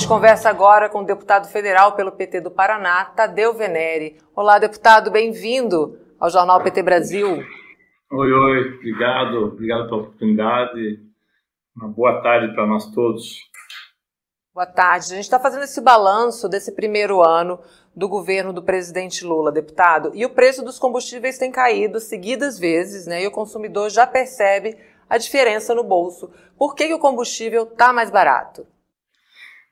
gente conversa agora com o deputado federal pelo PT do Paraná, Tadeu Venere. Olá, deputado, bem-vindo ao Jornal PT Brasil. Oi, oi, obrigado, obrigado pela oportunidade. Uma boa tarde para nós todos. Boa tarde. A gente está fazendo esse balanço desse primeiro ano do governo do presidente Lula, deputado, e o preço dos combustíveis tem caído seguidas vezes, né? E o consumidor já percebe a diferença no bolso. Por que, que o combustível está mais barato?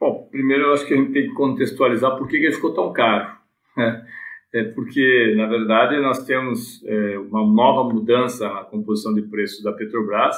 Bom, primeiro eu acho que a gente tem que contextualizar por que, ele ficou tão caro. Né? É porque, na verdade, nós temos é, uma nova mudança na composição de preços da Petrobras,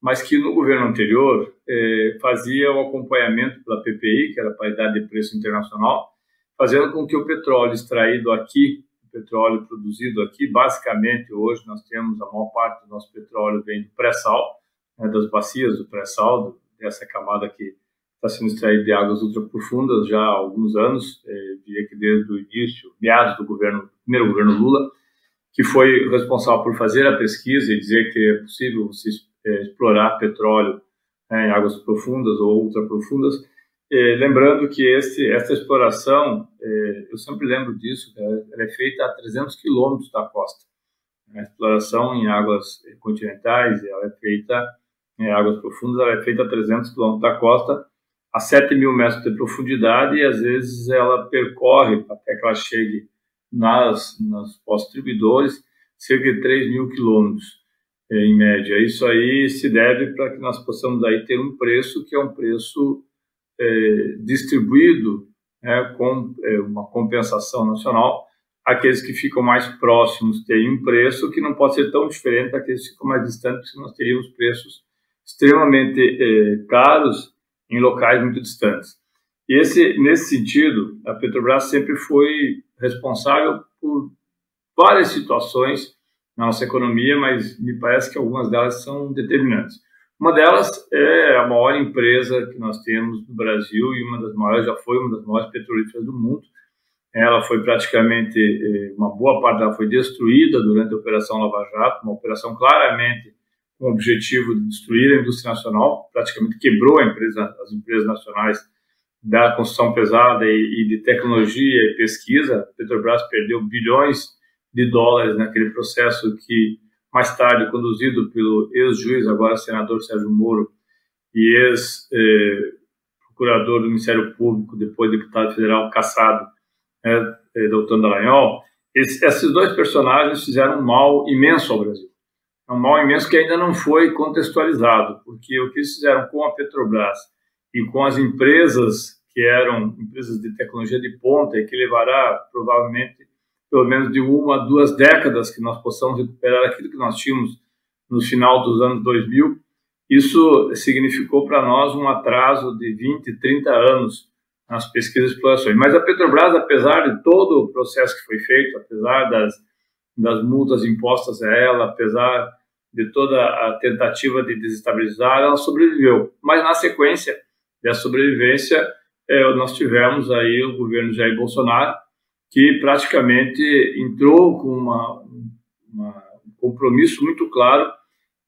mas que no governo anterior é, fazia o acompanhamento pela PPI, que era a paridade de preço internacional, fazendo com que o petróleo extraído aqui, o petróleo produzido aqui, basicamente hoje nós temos a maior parte do nosso petróleo vem do pré-sal, né, das bacias do pré-sal, dessa camada que está sendo extraído de águas ultraprofundas já há alguns anos, é, diria que desde o início, meados do governo, primeiro governo Lula, que foi responsável por fazer a pesquisa e dizer que é possível você é, explorar petróleo é, em águas profundas ou ultraprofundas. É, lembrando que esse, essa exploração, é, eu sempre lembro disso, ela é feita a 300 quilômetros da costa. A exploração em águas continentais, ela é feita em águas profundas, ela é feita a 300 quilômetros da costa, a 7 mil metros de profundidade e às vezes ela percorre até que ela chegue nas, nas pós-distribuidores cerca de 3 mil quilômetros eh, em média. Isso aí se deve para que nós possamos aí ter um preço que é um preço é, distribuído né, com é, uma compensação nacional. Aqueles que ficam mais próximos têm um preço que não pode ser tão diferente daqueles que ficam mais distantes, porque nós teríamos preços extremamente caros em locais muito distantes. Esse, nesse sentido, a Petrobras sempre foi responsável por várias situações na nossa economia, mas me parece que algumas delas são determinantes. Uma delas é a maior empresa que nós temos no Brasil e uma das maiores, já foi uma das maiores petrolíferas do mundo. Ela foi praticamente, eh, uma boa parte dela foi destruída durante a Operação Lava Jato, uma operação claramente com o objetivo de destruir a indústria nacional, praticamente quebrou a empresa, as empresas nacionais da construção pesada e, e de tecnologia e pesquisa. Petrobras perdeu bilhões de dólares naquele processo que, mais tarde, conduzido pelo ex-juiz, agora senador Sérgio Moro, e ex-procurador do Ministério Público, depois deputado federal caçado, né, doutor Dallagnol, esses dois personagens fizeram um mal imenso ao Brasil é um mal imenso que ainda não foi contextualizado, porque o que eles fizeram com a Petrobras e com as empresas que eram empresas de tecnologia de ponta e que levará provavelmente pelo menos de uma a duas décadas que nós possamos recuperar aquilo que nós tínhamos no final dos anos 2000, isso significou para nós um atraso de 20, 30 anos nas pesquisas e explorações. Mas a Petrobras, apesar de todo o processo que foi feito, apesar das, das multas impostas a ela, apesar de toda a tentativa de desestabilizar, ela sobreviveu. Mas na sequência dessa sobrevivência, é, nós tivemos aí o governo Jair Bolsonaro, que praticamente entrou com uma, uma, um compromisso muito claro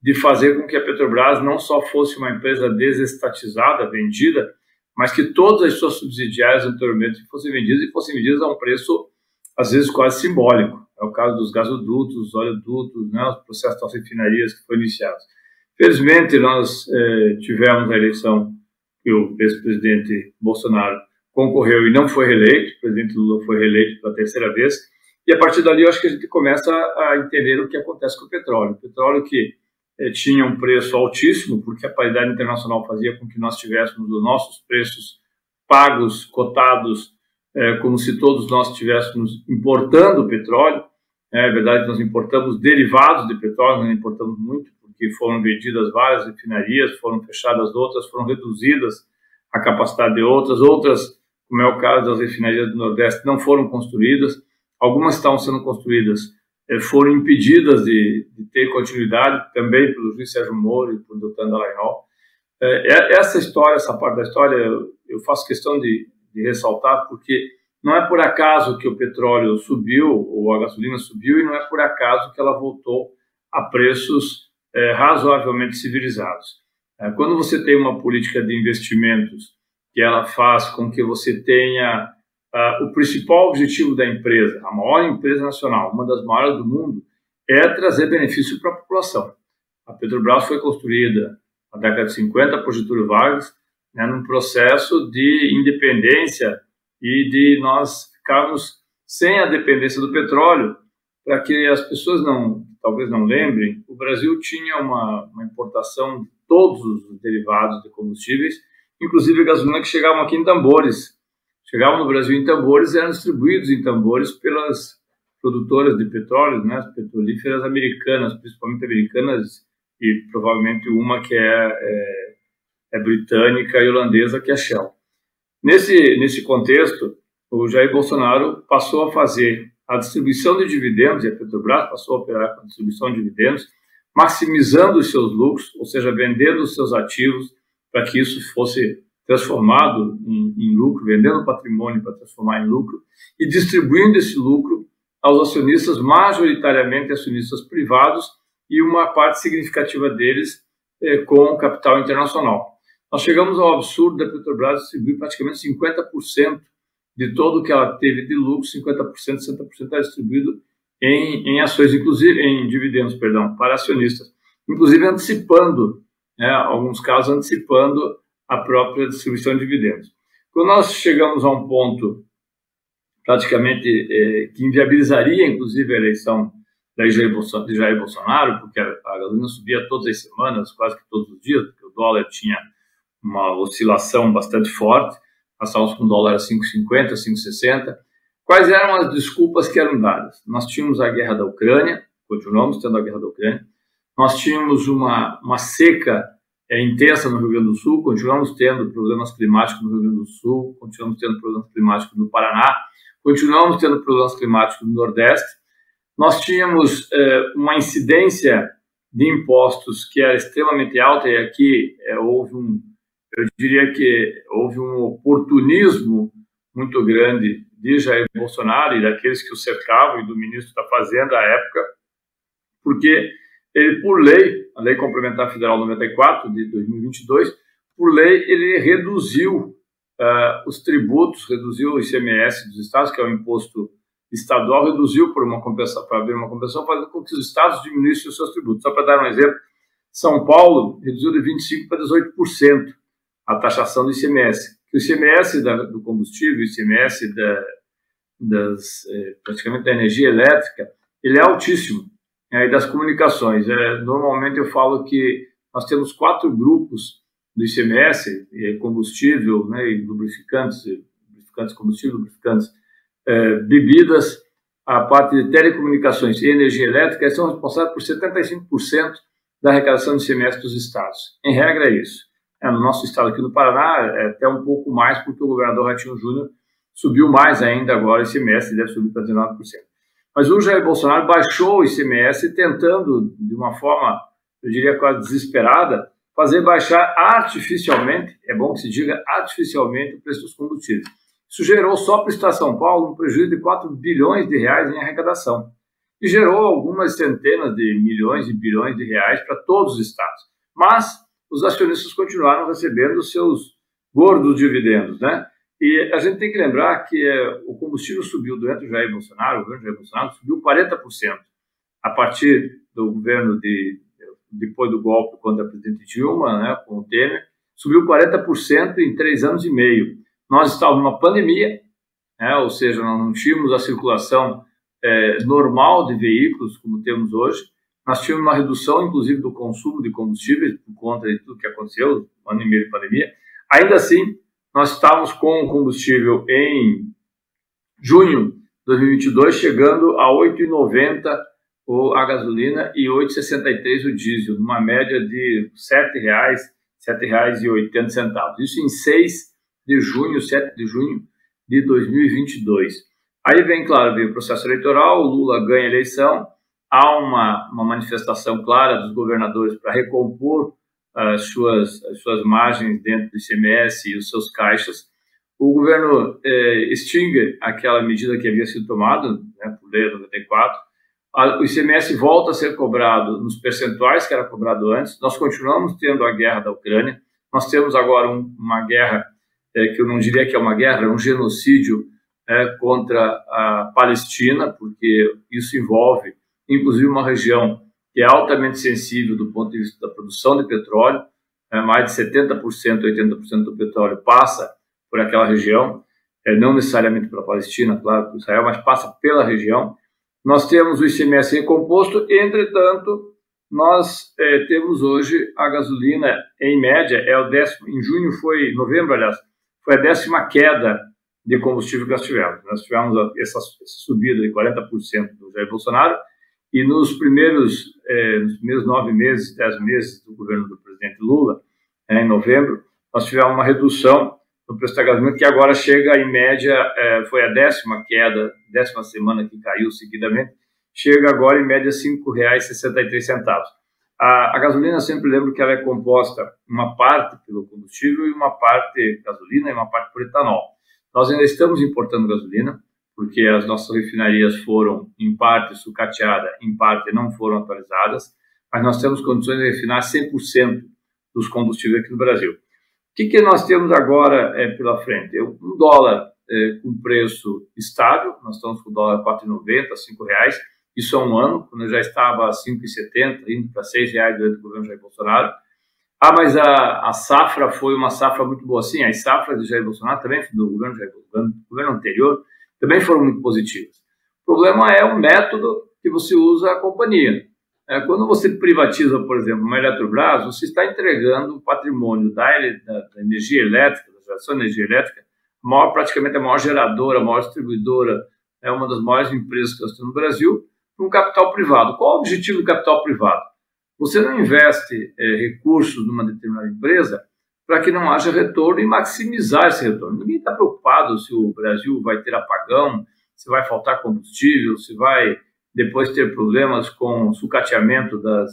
de fazer com que a Petrobras não só fosse uma empresa desestatizada, vendida, mas que todas as suas subsidiárias anteriormente fossem vendidas e fossem vendidas a um preço, às vezes, quase simbólico. É o caso dos gasodutos, os oleodutos, né, os processos das refinarias que foram iniciados. Felizmente, nós eh, tivemos a eleição que o ex-presidente Bolsonaro concorreu e não foi reeleito, o presidente Lula foi reeleito pela terceira vez, e a partir dali eu acho que a gente começa a entender o que acontece com o petróleo. O petróleo que eh, tinha um preço altíssimo, porque a paridade internacional fazia com que nós tivéssemos os nossos preços pagos, cotados, eh, como se todos nós estivéssemos importando petróleo, é verdade nós importamos derivados de petróleo, não importamos muito, porque foram vendidas várias refinarias, foram fechadas outras, foram reduzidas a capacidade de outras, outras, como é o caso das refinarias do Nordeste, não foram construídas, algumas estão sendo construídas, eh, foram impedidas de, de, ter continuidade também pelo juiz Sérgio Moro e por Doutor Dallagnol. É, essa história, essa parte da história, eu faço questão de, de ressaltar, porque não é por acaso que o petróleo subiu, ou a gasolina subiu, e não é por acaso que ela voltou a preços é, razoavelmente civilizados. É, quando você tem uma política de investimentos que ela faz com que você tenha uh, o principal objetivo da empresa, a maior empresa nacional, uma das maiores do mundo, é trazer benefício para a população. A Petrobras foi construída na década de 50 por Getúlio Vargas, né, num processo de independência e de nós ficarmos sem a dependência do petróleo, para que as pessoas não, talvez não lembrem, o Brasil tinha uma, uma importação de todos os derivados de combustíveis, inclusive gasolina que chegavam aqui em tambores. Chegavam no Brasil em tambores e eram distribuídos em tambores pelas produtoras de petróleo, né, as petrolíferas americanas, principalmente americanas e provavelmente uma que é, é, é britânica e holandesa, que é a Shell. Nesse, nesse contexto, o Jair Bolsonaro passou a fazer a distribuição de dividendos, e a Petrobras passou a operar com a distribuição de dividendos, maximizando os seus lucros, ou seja, vendendo os seus ativos para que isso fosse transformado em, em lucro, vendendo patrimônio para transformar em lucro e distribuindo esse lucro aos acionistas, majoritariamente acionistas privados, e uma parte significativa deles eh, com capital internacional. Nós chegamos ao absurdo da Petrobras distribuir praticamente 50% de todo o que ela teve de lucro, 50%, 60% é distribuído em, em ações, inclusive em dividendos, perdão, para acionistas, inclusive antecipando, né, alguns casos antecipando a própria distribuição de dividendos. Quando nós chegamos a um ponto praticamente é, que inviabilizaria, inclusive, a eleição da Jair de Jair Bolsonaro, porque a gasolina subia todas as semanas, quase que todos os dias, porque o dólar tinha uma oscilação bastante forte, nós estávamos com dólar a 5,50, 5,60. Quais eram as desculpas que eram dadas? Nós tínhamos a guerra da Ucrânia, continuamos tendo a guerra da Ucrânia, nós tínhamos uma, uma seca é, intensa no Rio Grande do Sul, continuamos tendo problemas climáticos no Rio Grande do Sul, continuamos tendo problemas climáticos no Paraná, continuamos tendo problemas climáticos no Nordeste. Nós tínhamos é, uma incidência de impostos que era extremamente alta, e aqui é, houve um, eu diria que houve um oportunismo muito grande de Jair Bolsonaro e daqueles que o cercavam e do ministro da Fazenda à época, porque ele, por lei, a Lei Complementar Federal 94 de 2022, por lei, ele reduziu uh, os tributos, reduziu o ICMS dos estados, que é o imposto estadual, reduziu por uma compensação, para haver uma compensação, fazendo com que os estados diminuíssem os seus tributos. Só para dar um exemplo, São Paulo reduziu de 25% para 18% a taxação do ICMS. O ICMS da, do combustível, o ICMS da, das, é, praticamente da energia elétrica, ele é altíssimo. É, e das comunicações. É, normalmente eu falo que nós temos quatro grupos do ICMS, é, combustível né, e lubrificantes, lubrificantes combustível, lubrificantes, é, bebidas, a parte de telecomunicações e energia elétrica são responsáveis por 75% da arrecadação do ICMS dos estados. Em regra é isso. É, no nosso estado aqui no Paraná, é até um pouco mais, porque o governador Ratinho Júnior subiu mais ainda agora esse ICMS, deve subir para 19%. Mas o Jair Bolsonaro baixou o ICMS tentando, de uma forma, eu diria quase desesperada, fazer baixar artificialmente, é bom que se diga artificialmente, o preço dos combustíveis. Isso gerou só para o Estado de São Paulo um prejuízo de 4 bilhões de reais em arrecadação. E gerou algumas centenas de milhões e bilhões de reais para todos os estados. Mas os acionistas continuaram recebendo seus gordos dividendos, né? E a gente tem que lembrar que é, o combustível subiu durante o Jair Bolsonaro, o governo Jair Bolsonaro subiu 40% a partir do governo de depois do golpe contra a presidente Dilma, né, com o Temer, subiu 40% em três anos e meio. Nós estávamos numa pandemia, né, ou seja, nós não tínhamos a circulação é, normal de veículos como temos hoje, nós tivemos uma redução, inclusive, do consumo de combustíveis por conta de tudo que aconteceu, um ano e meio de pandemia. Ainda assim, nós estávamos com o combustível em junho de 2022 chegando a 8,90 a gasolina e 8,63 o diesel, numa média de R$ 7,00, R$ 7,80. Isso em 6 de junho, 7 de junho de 2022. Aí vem, claro, vem o processo eleitoral, o Lula ganha a eleição, há uma, uma manifestação clara dos governadores para recompor as suas, as suas margens dentro do ICMS e os seus caixas. O governo eh, extingue aquela medida que havia sido tomada né, por lei 94. A, o ICMS volta a ser cobrado nos percentuais que era cobrado antes. Nós continuamos tendo a guerra da Ucrânia. Nós temos agora um, uma guerra é, que eu não diria que é uma guerra, é um genocídio é, contra a Palestina, porque isso envolve, inclusive, uma região que é altamente sensível do ponto de vista da produção de petróleo, é, mais de 70%, 80% do petróleo passa por aquela região, é, não necessariamente pela Palestina, claro, por Israel, mas passa pela região. Nós temos o ICMS recomposto, entretanto, nós é, temos hoje a gasolina, em média, é o décimo, em junho foi, novembro, aliás, foi a décima queda de combustível que nós tivemos. Nós tivemos essa, essa subida de 40% do Jair Bolsonaro, e nos primeiros, é, nos primeiros nove meses, dez meses do governo do presidente Lula, é, em novembro, nós tivemos uma redução no preço da gasolina, que agora chega, em média, é, foi a décima queda, décima semana que caiu seguidamente, chega agora, em média, R$ 5,63. A, a gasolina, sempre lembro que ela é composta, uma parte pelo combustível e uma parte gasolina e uma parte por etanol. Nós ainda estamos importando gasolina, porque as nossas refinarias foram, em parte, sucateadas, em parte não foram atualizadas, mas nós temos condições de refinar 100% dos combustíveis aqui no Brasil. O que, que nós temos agora é, pela frente? Um dólar é, com preço estável, nós estamos com o dólar 4,90, R$ reais. isso há um ano, quando eu já estava a 5,70, indo para R$ reais durante o governo Jair Bolsonaro. Ah, mas a, a safra foi uma safra muito boa. Sim, as safras do Jair Bolsonaro também, do governo, do governo anterior, também foram muito positivas. O problema é o método que você usa a companhia. É, quando você privatiza, por exemplo, uma Eletrobras, você está entregando o patrimônio da, da, da, energia elétrica, da geração de energia elétrica, maior, praticamente a maior geradora, a maior distribuidora, é uma das maiores empresas que nós temos no Brasil, para um capital privado. Qual o objetivo do capital privado? Você não investe é, recursos numa determinada empresa para que não haja retorno e maximizar esse retorno. Ninguém está preocupado se o Brasil vai ter apagão, se vai faltar combustível, se vai depois ter problemas com o sucateamento das,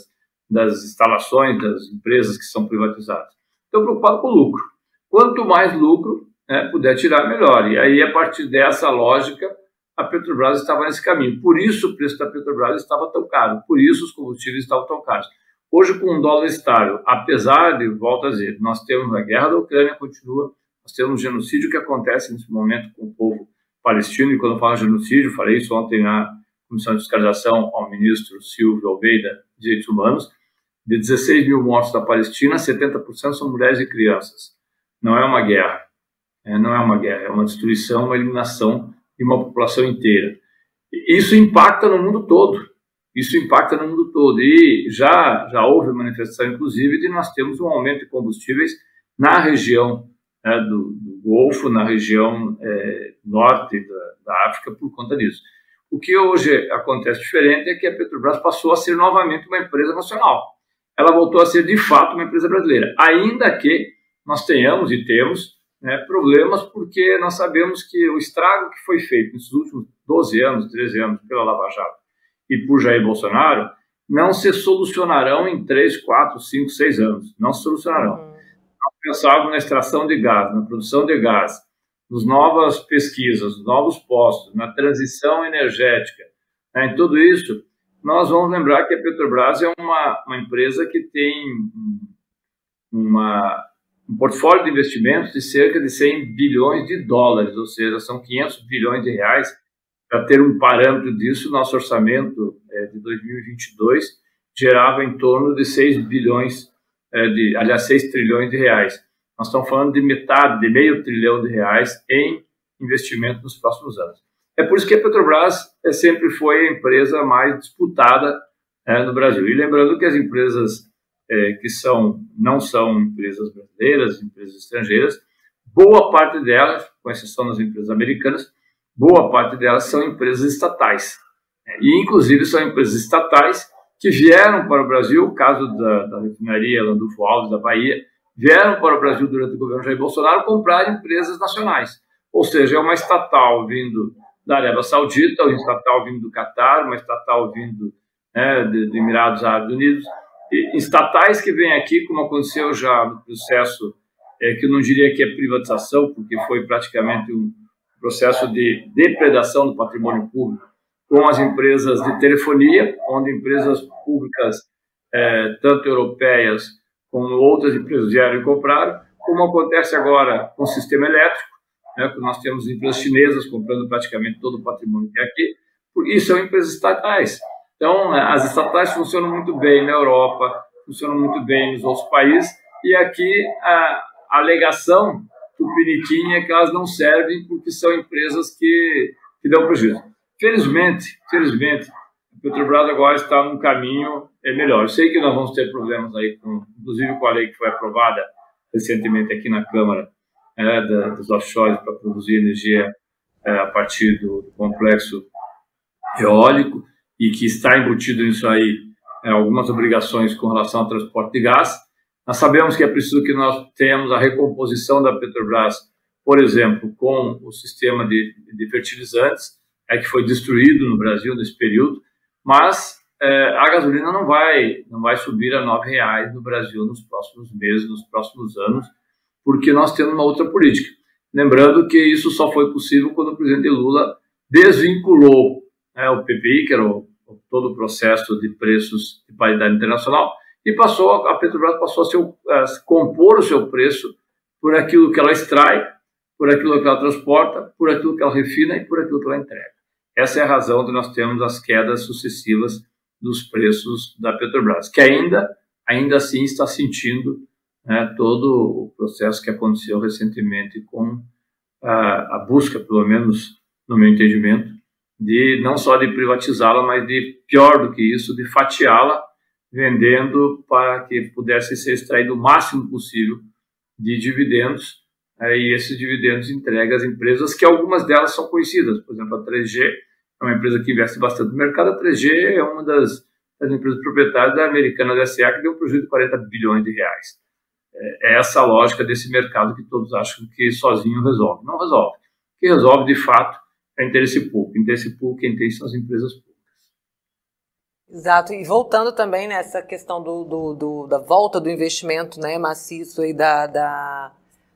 das instalações das empresas que são privatizadas. Estou preocupado com o lucro. Quanto mais lucro né, puder tirar, melhor. E aí, a partir dessa lógica, a Petrobras estava nesse caminho. Por isso o preço da Petrobras estava tão caro, por isso os combustíveis estavam tão caros. Hoje, com um dólar estável, apesar de, volto a dizer, nós temos a guerra da Ucrânia continua, nós temos um genocídio que acontece nesse momento com o povo palestino, e quando eu falo genocídio, falei isso ontem na Comissão de Fiscalização ao ministro Silvio Almeida, Direitos Humanos, de 16 mil mortos da Palestina, 70% são mulheres e crianças. Não é uma guerra, é, não é uma guerra, é uma destruição, uma eliminação de uma população inteira. Isso impacta no mundo todo isso impacta no mundo todo. E já, já houve manifestação, inclusive, de nós termos um aumento de combustíveis na região né, do, do, Golfo, na região é, norte da, da, África, por conta disso. O que hoje acontece diferente é que a Petrobras passou a ser novamente uma empresa nacional. Ela voltou a ser, de fato, uma empresa brasileira. Ainda que nós tenhamos e temos né, problemas, porque nós sabemos que o estrago que foi feito nesses últimos 12 anos, 13 anos, pela Lava Jato, e por Jair Bolsonaro não se solucionarão em 3, 4, 5, 6 anos. Não se solucionarão. Uhum. Nós pensávamos na extração de gás, na produção de gás, nas novas pesquisas, nos novos postos, na transição energética, né, em tudo isso, nós vamos lembrar que a Petrobras é uma, uma empresa que tem uma, um portfólio de investimentos de cerca de 100 bilhões de dólares, ou seja, são 500 bilhões de reais para ter um parâmetro disso, nosso orçamento é, de 2022 gerava em torno de 6 bilhões, é, de, aliás, 6 trilhões de reais. Nós estamos falando de metade, de meio trilhão de reais em investimento nos próximos anos. É por isso que a Petrobras é, sempre foi a empresa mais disputada é, no Brasil. E lembrando que as empresas é, que são não são empresas brasileiras, empresas estrangeiras, boa parte delas, com exceção das empresas americanas, boa parte delas são empresas estatais. Né? E, inclusive, são empresas estatais que vieram para o Brasil, o caso da, da refinaria Landulfo Alves, da Bahia, vieram para o Brasil durante o governo Jair Bolsonaro comprar empresas nacionais. Ou seja, é uma estatal vindo da Arábia Saudita, uma estatal vindo do Catar, uma estatal vindo né, dos Emirados Árabes Unidos, e estatais que vêm aqui, como aconteceu já no processo, é, que eu não diria que é privatização, porque foi praticamente um, processo de depredação do patrimônio público com as empresas de telefonia, onde empresas públicas, é, tanto europeias como outras empresas vieram e compraram, como acontece agora com o sistema elétrico, né, que nós temos empresas chinesas comprando praticamente todo o patrimônio que é aqui, e são empresas estatais. Então, as estatais funcionam muito bem na Europa, funcionam muito bem nos outros países, e aqui a alegação do Piniquim é que elas não servem porque são empresas que, que dão prejuízo. Felizmente, felizmente, a Petrobras agora está num caminho é melhor. Eu sei que nós vamos ter problemas aí, com, inclusive com a lei que foi aprovada recentemente aqui na Câmara, é, da, dos offshores para produzir energia é, a partir do, do, complexo eólico e que está embutido nisso aí é, algumas obrigações com relação ao transporte de gás. Nós sabemos que é preciso que nós tenhamos a recomposição da Petrobras, por exemplo, com o sistema de, de fertilizantes, é, que foi destruído no Brasil nesse período, mas é, a gasolina não vai, não vai subir a R$ reais no Brasil nos próximos meses, nos próximos anos, porque nós temos uma outra política. Lembrando que isso só foi possível quando o presidente Lula desvinculou né, o PPI, que era o, todo o processo de preços de paridade internacional, e passou a Petrobras passou a, ser, a compor o seu preço por aquilo que ela extrai, por aquilo que ela transporta, por aquilo que ela refina e por aquilo que ela entrega. Essa é a razão de nós termos as quedas sucessivas dos preços da Petrobras, que ainda, ainda assim está sentindo né, todo o processo que aconteceu recentemente com a, a busca, pelo menos no meu entendimento, de não só de privatizá-la, mas de pior do que isso, de fatiá-la vendendo para que pudesse ser extraído o máximo possível de dividendos, é, e esses dividendos entregue às empresas, que algumas delas são conhecidas. Por exemplo, a 3G é uma empresa que investe bastante no mercado. A 3G é uma das, das empresas proprietárias da americana da SA, que deu um prejuízo de 40 bilhões de reais. É, é essa a lógica desse mercado que todos acham que sozinho resolve. Não resolve. O que resolve, de fato, é interesse público. Interesse público quem tem são as empresas públicas. Exato, e voltando também nessa questão do, do, do, da volta do investimento né, maciço aí da, da,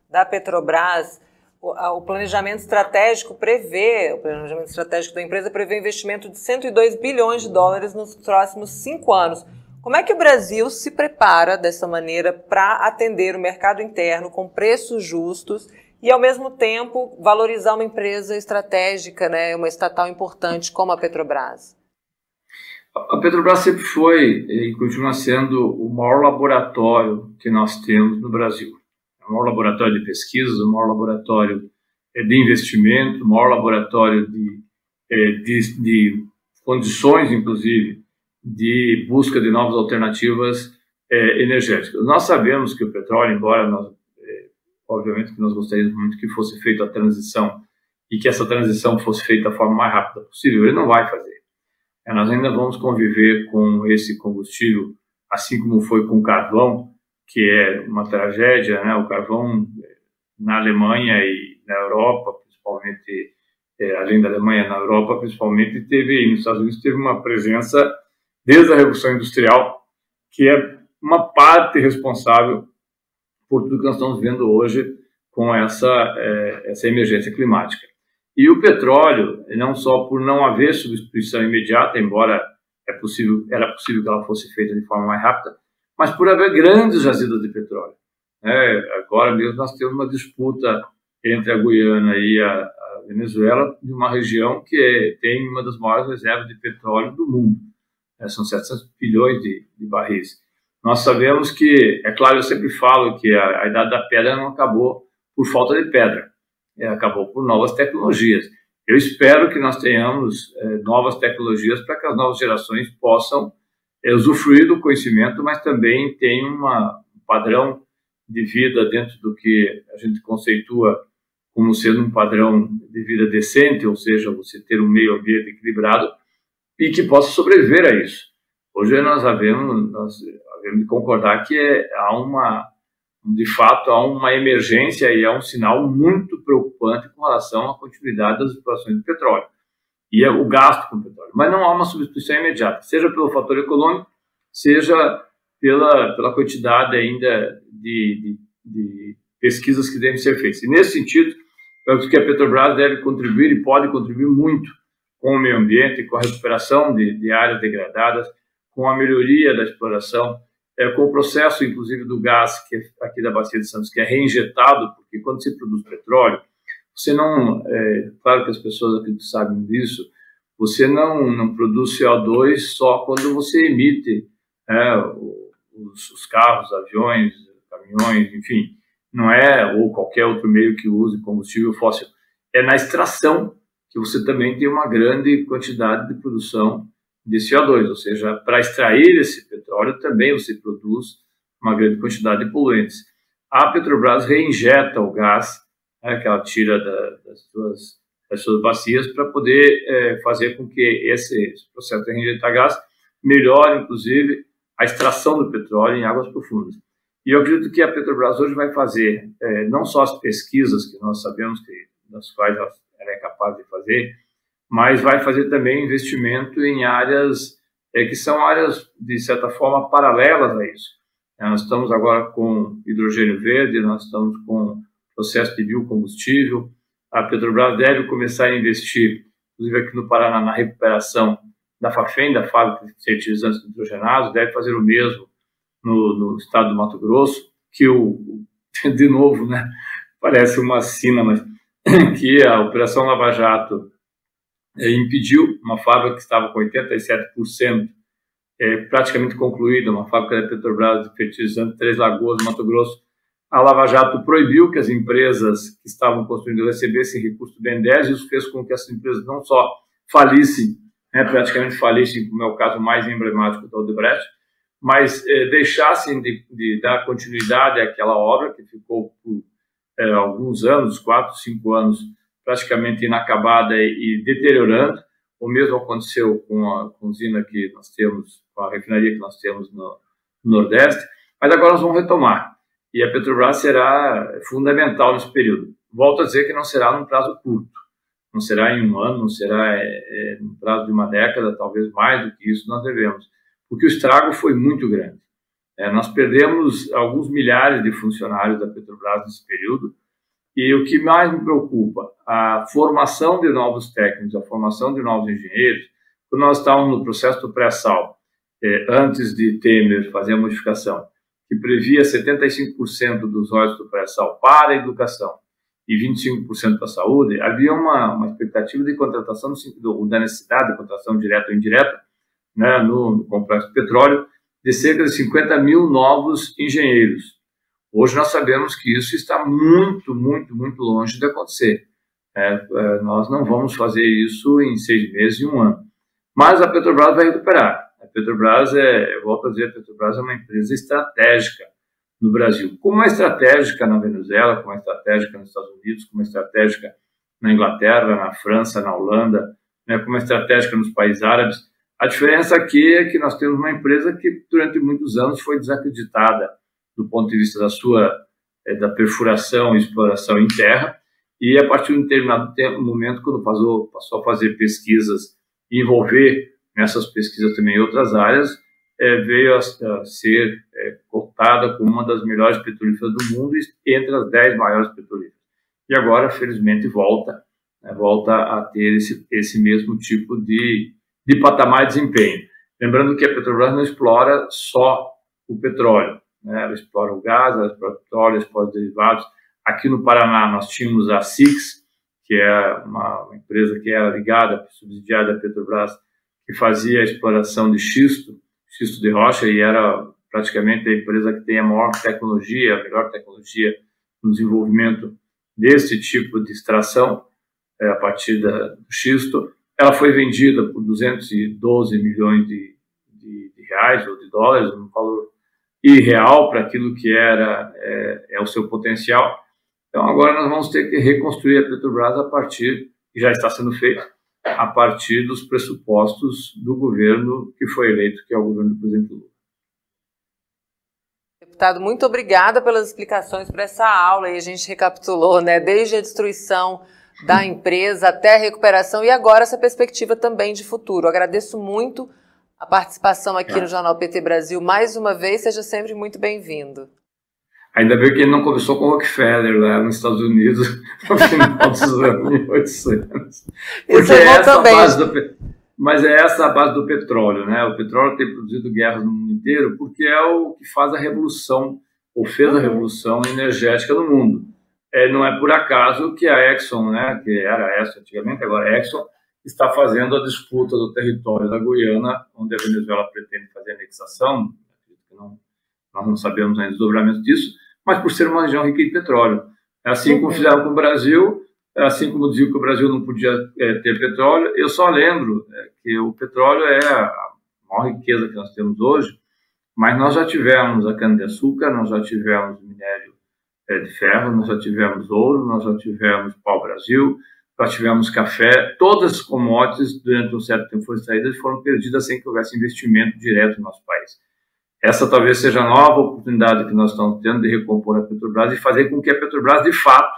da Petrobras, o, o, planejamento estratégico prevê, o planejamento estratégico da empresa prevê investimento de 102 bilhões de dólares nos próximos cinco anos. Como é que o Brasil se prepara dessa maneira para atender o mercado interno com preços justos e, ao mesmo tempo, valorizar uma empresa estratégica, né, uma estatal importante como a Petrobras? A Petrobras sempre foi e continua sendo o maior laboratório que nós temos no Brasil. É o maior laboratório de pesquisa, o maior laboratório é, de investimento, o maior laboratório de, é, de, de condições, inclusive, de busca de novas alternativas é, energéticas. Nós sabemos que o petróleo, embora nós, obviamente que nós gostaríamos muito que fosse feita a transição e que essa transição fosse feita da forma mais rápida possível, ele não vai fazer. É, nós ainda vamos conviver com esse combustível, assim como foi com o carvão, que é uma tragédia, né? O carvão é, na Alemanha e na Europa, principalmente, é, além da Alemanha, na Europa, principalmente, teve, nos Estados Unidos, teve uma presença desde a Revolução Industrial, que é uma parte responsável por tudo que nós estamos vendo hoje com essa, é, essa emergência climática. E o petróleo, não só por não haver substituição imediata, embora é possível, era possível que ela fosse feita de forma mais rápida, mas por haver grandes jazidas de petróleo. É, agora mesmo nós temos uma disputa entre a Guiana e a, a Venezuela de uma região que é, tem uma das maiores reservas de petróleo do mundo. É, são 700 bilhões de, de, barris. Nós sabemos que, é claro, eu sempre falo que a, a idade da pedra não acabou por falta de pedra é, acabou por novas tecnologias. Eu espero que nós tenhamos é, novas tecnologias para que as novas gerações possam é, usufruir do conhecimento, mas também tenham um padrão de vida dentro do que a gente conceitua como sendo um padrão de vida decente, ou seja, você ter um meio ambiente equilibrado e que possa sobreviver a isso. Hoje nós havemos, nós havemos de concordar que é, há uma de fato há uma emergência e é um sinal muito preocupante com relação à continuidade das explorações de petróleo e é o gasto com petróleo. Mas não há uma substituição imediata, seja pelo fator econômico, seja pela, pela quantidade ainda de, de, de pesquisas que devem ser feitas. E nesse sentido, eu acho que a Petrobras deve contribuir e pode contribuir muito com o meio ambiente, com a recuperação de, de áreas degradadas, com a melhoria da exploração é, com o processo, inclusive, do gás que aqui da Bacia de Santos, que é reinjetado, porque quando se produz petróleo, você não, é, claro que as pessoas aqui sabem disso, você não, não produz CO2 só quando você emite é, os, os, carros, aviões, caminhões, enfim, não é, ou qualquer outro meio que use combustível fóssil, é na extração que você também tem uma grande quantidade de produção de CO2, ou seja, para extrair esse petróleo também você produz uma grande quantidade de poluentes. A Petrobras reinjeta o gás né, que ela tira da, das, suas, das suas bacias para poder é, fazer com que esse, processo de reinjetar gás melhore, inclusive, a extração do petróleo em águas profundas. E eu acredito que a Petrobras hoje vai fazer é, não só as pesquisas que nós sabemos que das quais ela é capaz de fazer, mas vai fazer também investimento em áreas é, que são áreas, de certa forma, paralelas a isso. É, nós estamos agora com hidrogênio verde, nós estamos com processo de biocombustível. A Petrobras deve começar a investir, inclusive aqui no Paraná, na recuperação da FAFEM, da fábrica de fertilizantes nitrogenados, deve fazer o mesmo no, no estado do Mato Grosso, que o, de novo, né, parece uma sina, mas que a Operação Lava Jato impediu uma fábrica que estava com 87% é, praticamente concluída, uma fábrica da Petrobras de fertilizante Três Lagoas, Mato Grosso. A Lava Jato proibiu que as empresas que estavam construindo recebessem recurso do BNDES e isso fez com que essas empresas não só falissem, né, praticamente falissem, como é o caso mais emblemático da Odebrecht, mas é, deixassem de, de, dar continuidade àquela obra que ficou por é, alguns anos, quatro, cinco anos, praticamente inacabada e, deteriorando. O mesmo aconteceu com a, com a usina que nós temos, com a refinaria que nós temos no, no Nordeste, mas agora nós vamos retomar. E a Petrobras será fundamental nesse período. Volto a dizer que não será num prazo curto, não será em um ano, não será é, é, no prazo de uma década, talvez mais do que isso nós devemos, porque o estrago foi muito grande. É, nós perdemos alguns milhares de funcionários da Petrobras nesse período, e o que mais me preocupa, a formação de novos técnicos, a formação de novos engenheiros. Quando nós estávamos no processo do pré-sal, eh, antes de Temer fazer a modificação, que previa 75% dos royalties do pré-sal para a educação e 25% para a saúde, havia uma, uma expectativa de contratação, no sentido da necessidade de contratação direta ou indireta, né, no, no complexo petróleo, de cerca de 50 mil novos engenheiros Hoje nós sabemos que isso está muito, muito, muito longe de acontecer. É, é, nós não vamos fazer isso em seis meses e um ano. Mas a Petrobras vai recuperar. A Petrobras é, eu volto a dizer, a Petrobras é uma empresa estratégica no Brasil. Como é estratégica na Venezuela, como é estratégica nos Estados Unidos, como é estratégica na Inglaterra, na França, na Holanda, né, como é estratégica nos países árabes. A diferença aqui é que nós temos uma empresa que durante muitos anos foi desacreditada do ponto de vista da sua é, da perfuração e exploração em terra. E a partir de um determinado tempo, momento quando passou, passou a fazer pesquisas e envolver nessas pesquisas também outras áreas é, veio a, a ser é, cotada como uma das melhores petrolíferas do mundo entre as dez maiores petrolíferas. E agora felizmente volta né, volta a ter esse, esse mesmo tipo de, de patamar de desempenho. Lembrando que a Petrobras não explora só o petróleo né? ela explora o gás, ela explora o petróleo, explora os derivados. Aqui no Paraná nós tínhamos a SIX, que é uma, empresa que era ligada, subsidiada da Petrobras, que fazia a exploração de xisto, xisto de rocha, e era praticamente a empresa que tem a maior tecnologia, a melhor tecnologia no desenvolvimento desse tipo de extração é, a partir da, do xisto. Ela foi vendida por 212 milhões de, de, de reais ou de dólares, um valor irreal para aquilo que era é, é, o seu potencial. Então agora nós vamos ter que reconstruir a Petrobras a partir, que já está sendo feito, a partir dos pressupostos do governo que foi eleito, que é o governo do presidente Lula. Deputado, muito obrigada pelas explicações para essa aula e a gente recapitulou, né, desde a destruição da empresa até a recuperação e agora essa perspectiva também de futuro. Agradeço muito a participação aqui é. no Jornal PT Brasil mais uma vez. Seja sempre muito bem-vindo. Ainda bem que ele não começou com Rockefeller lá nos Estados Unidos no final dos anos 1800. Porque Isso é essa também. Base do, mas é essa a base do petróleo, né? O petróleo tem produzido guerras no mundo inteiro porque é o que faz a revolução, ou fez a uhum. revolução energética no mundo. É, não é por acaso que a Exxon, né, que era essa antigamente, agora é Exxon, está fazendo a disputa do território da Guiana, onde a Venezuela pretende fazer anexação. Não, nós não sabemos ainda os dobramentos disso, mas por ser uma região rica em petróleo. É assim como uhum. fizeram com o Brasil, é assim como diziam que o Brasil não podia é, ter petróleo, eu só lembro é, que o petróleo é a maior riqueza que nós temos hoje, mas nós já tivemos a cana-de-açúcar, nós já tivemos minério é, de ferro, nós já tivemos ouro, nós já tivemos pau-brasil, já tivemos café, todas as commodities durante um certo tempo foram extraídas e foram perdidas sem que houvesse investimento direto no nosso país. Essa talvez seja a nova oportunidade que nós estamos tendo de recompor a Petrobras e fazer com que a Petrobras, de fato,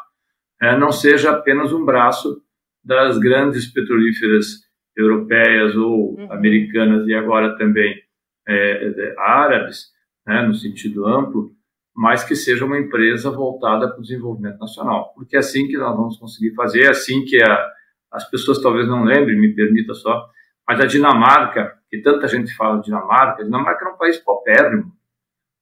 é, não seja apenas um braço das grandes petrolíferas europeias ou uhum. americanas e agora também é, árabes, né, no sentido amplo, mas que seja uma empresa voltada para o desenvolvimento nacional. Porque é assim que nós vamos conseguir fazer, é assim que a, as pessoas talvez não lembrem, me permita só, mas a Dinamarca, que tanta gente fala de Dinamarca, a Dinamarca é um país paupérrimo.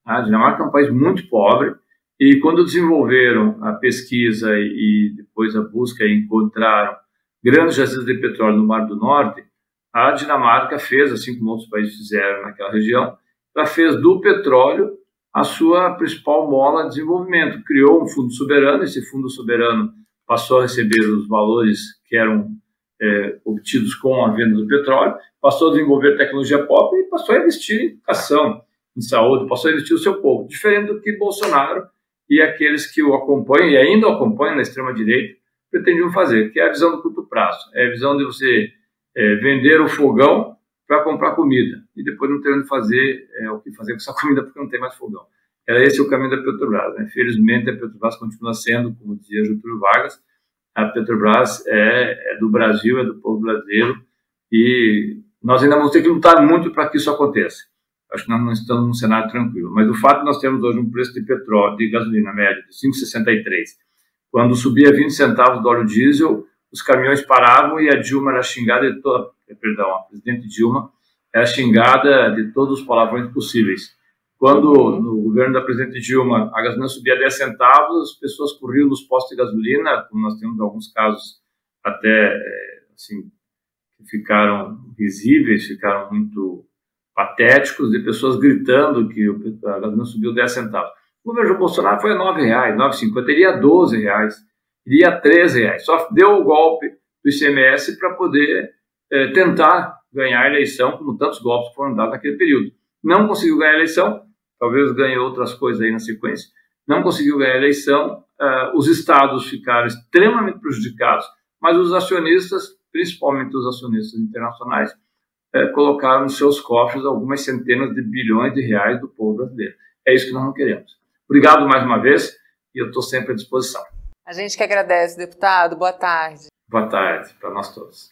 Tá? A Dinamarca é um país muito pobre, e quando desenvolveram a pesquisa e depois a busca e encontraram grandes jazidas de petróleo no Mar do Norte, a Dinamarca fez, assim como outros países fizeram naquela região, ela fez do petróleo a sua principal mola de desenvolvimento. Criou um fundo soberano, esse fundo soberano passou a receber os valores que eram é, obtidos com a venda do petróleo, passou a desenvolver tecnologia pop e passou a investir em educação, em saúde, passou a investir no seu povo, diferente do que Bolsonaro e aqueles que o acompanham e ainda o acompanham na extrema-direita pretendiam fazer, que é a visão do curto prazo, é a visão de você é, vender o fogão para comprar comida e depois não ter onde fazer é, o que fazer com essa comida porque não tem mais fogão. Era esse o caminho da Petrobras. Né? Felizmente, a Petrobras continua sendo, como dizia Getúlio Vargas, a Petrobras é, é, do Brasil, é do povo brasileiro, e nós ainda vamos ter que lutar muito para que isso aconteça. Acho que nós não estamos num cenário tranquilo. Mas o fato de nós termos hoje um preço de petróleo, de gasolina média, de 5,63, quando subia 20 centavos do óleo diesel, os caminhões paravam e a Dilma era xingada de toda, perdão, a presidente Dilma era xingada de todos os palavrões possíveis. Quando uhum. no governo da presidente Dilma a gasolina subia 10 centavos, as pessoas corriam nos postos de gasolina, como nós temos alguns casos até eh, assim que ficaram risíveis, ficaram muito patéticos de pessoas gritando que a gasolina subiu 10 centavos. O governo Bolsonaro foi a 9 reais, 9,50, iria a 12 reais, iria a 13 reais. Só deu o golpe do ICMS para poder é, tentar ganhar a eleição, como tantos golpes foram dados naquele período. Não conseguiu ganhar a eleição, talvez ganhe outras coisas aí na sequência, não conseguiu ganhar a eleição, uh, os estados ficaram extremamente prejudicados, mas os acionistas, principalmente os acionistas internacionais, uh, colocaram nos seus cofres algumas centenas de bilhões de reais do povo brasileiro. É isso que nós não queremos. Obrigado mais uma vez e eu estou sempre à disposição. A gente que agradece, deputado. Boa tarde. Boa tarde para nós todos.